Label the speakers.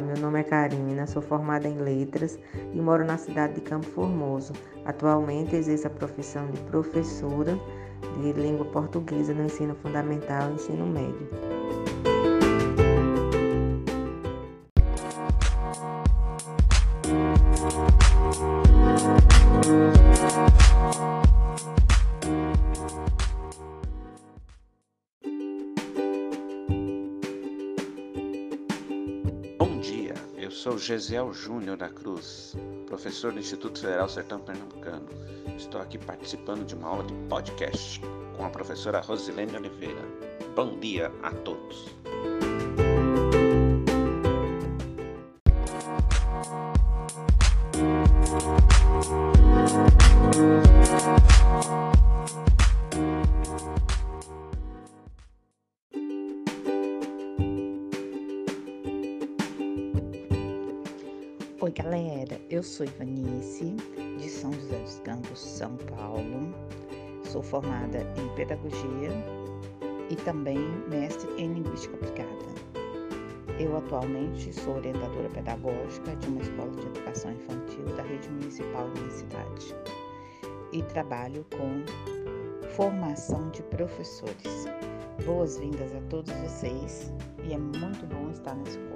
Speaker 1: nome é Karina, sou formada em letras e moro na cidade de Campo Formoso. Atualmente exerço a profissão de professora de língua portuguesa no ensino fundamental e ensino médio.
Speaker 2: Eu sou Gesiel Júnior da Cruz, professor do Instituto Federal Sertão Pernambucano. Estou aqui participando de uma aula de podcast com a professora Rosilene Oliveira. Bom dia a todos.
Speaker 3: Oi, galera. Eu sou Ivanice, de São José dos Campos, São Paulo. Sou formada em Pedagogia e também mestre em Linguística Aplicada. Eu atualmente sou orientadora pedagógica de uma escola de educação infantil da rede municipal da minha cidade e trabalho com formação de professores. Boas-vindas a todos vocês e é muito bom estar nesse.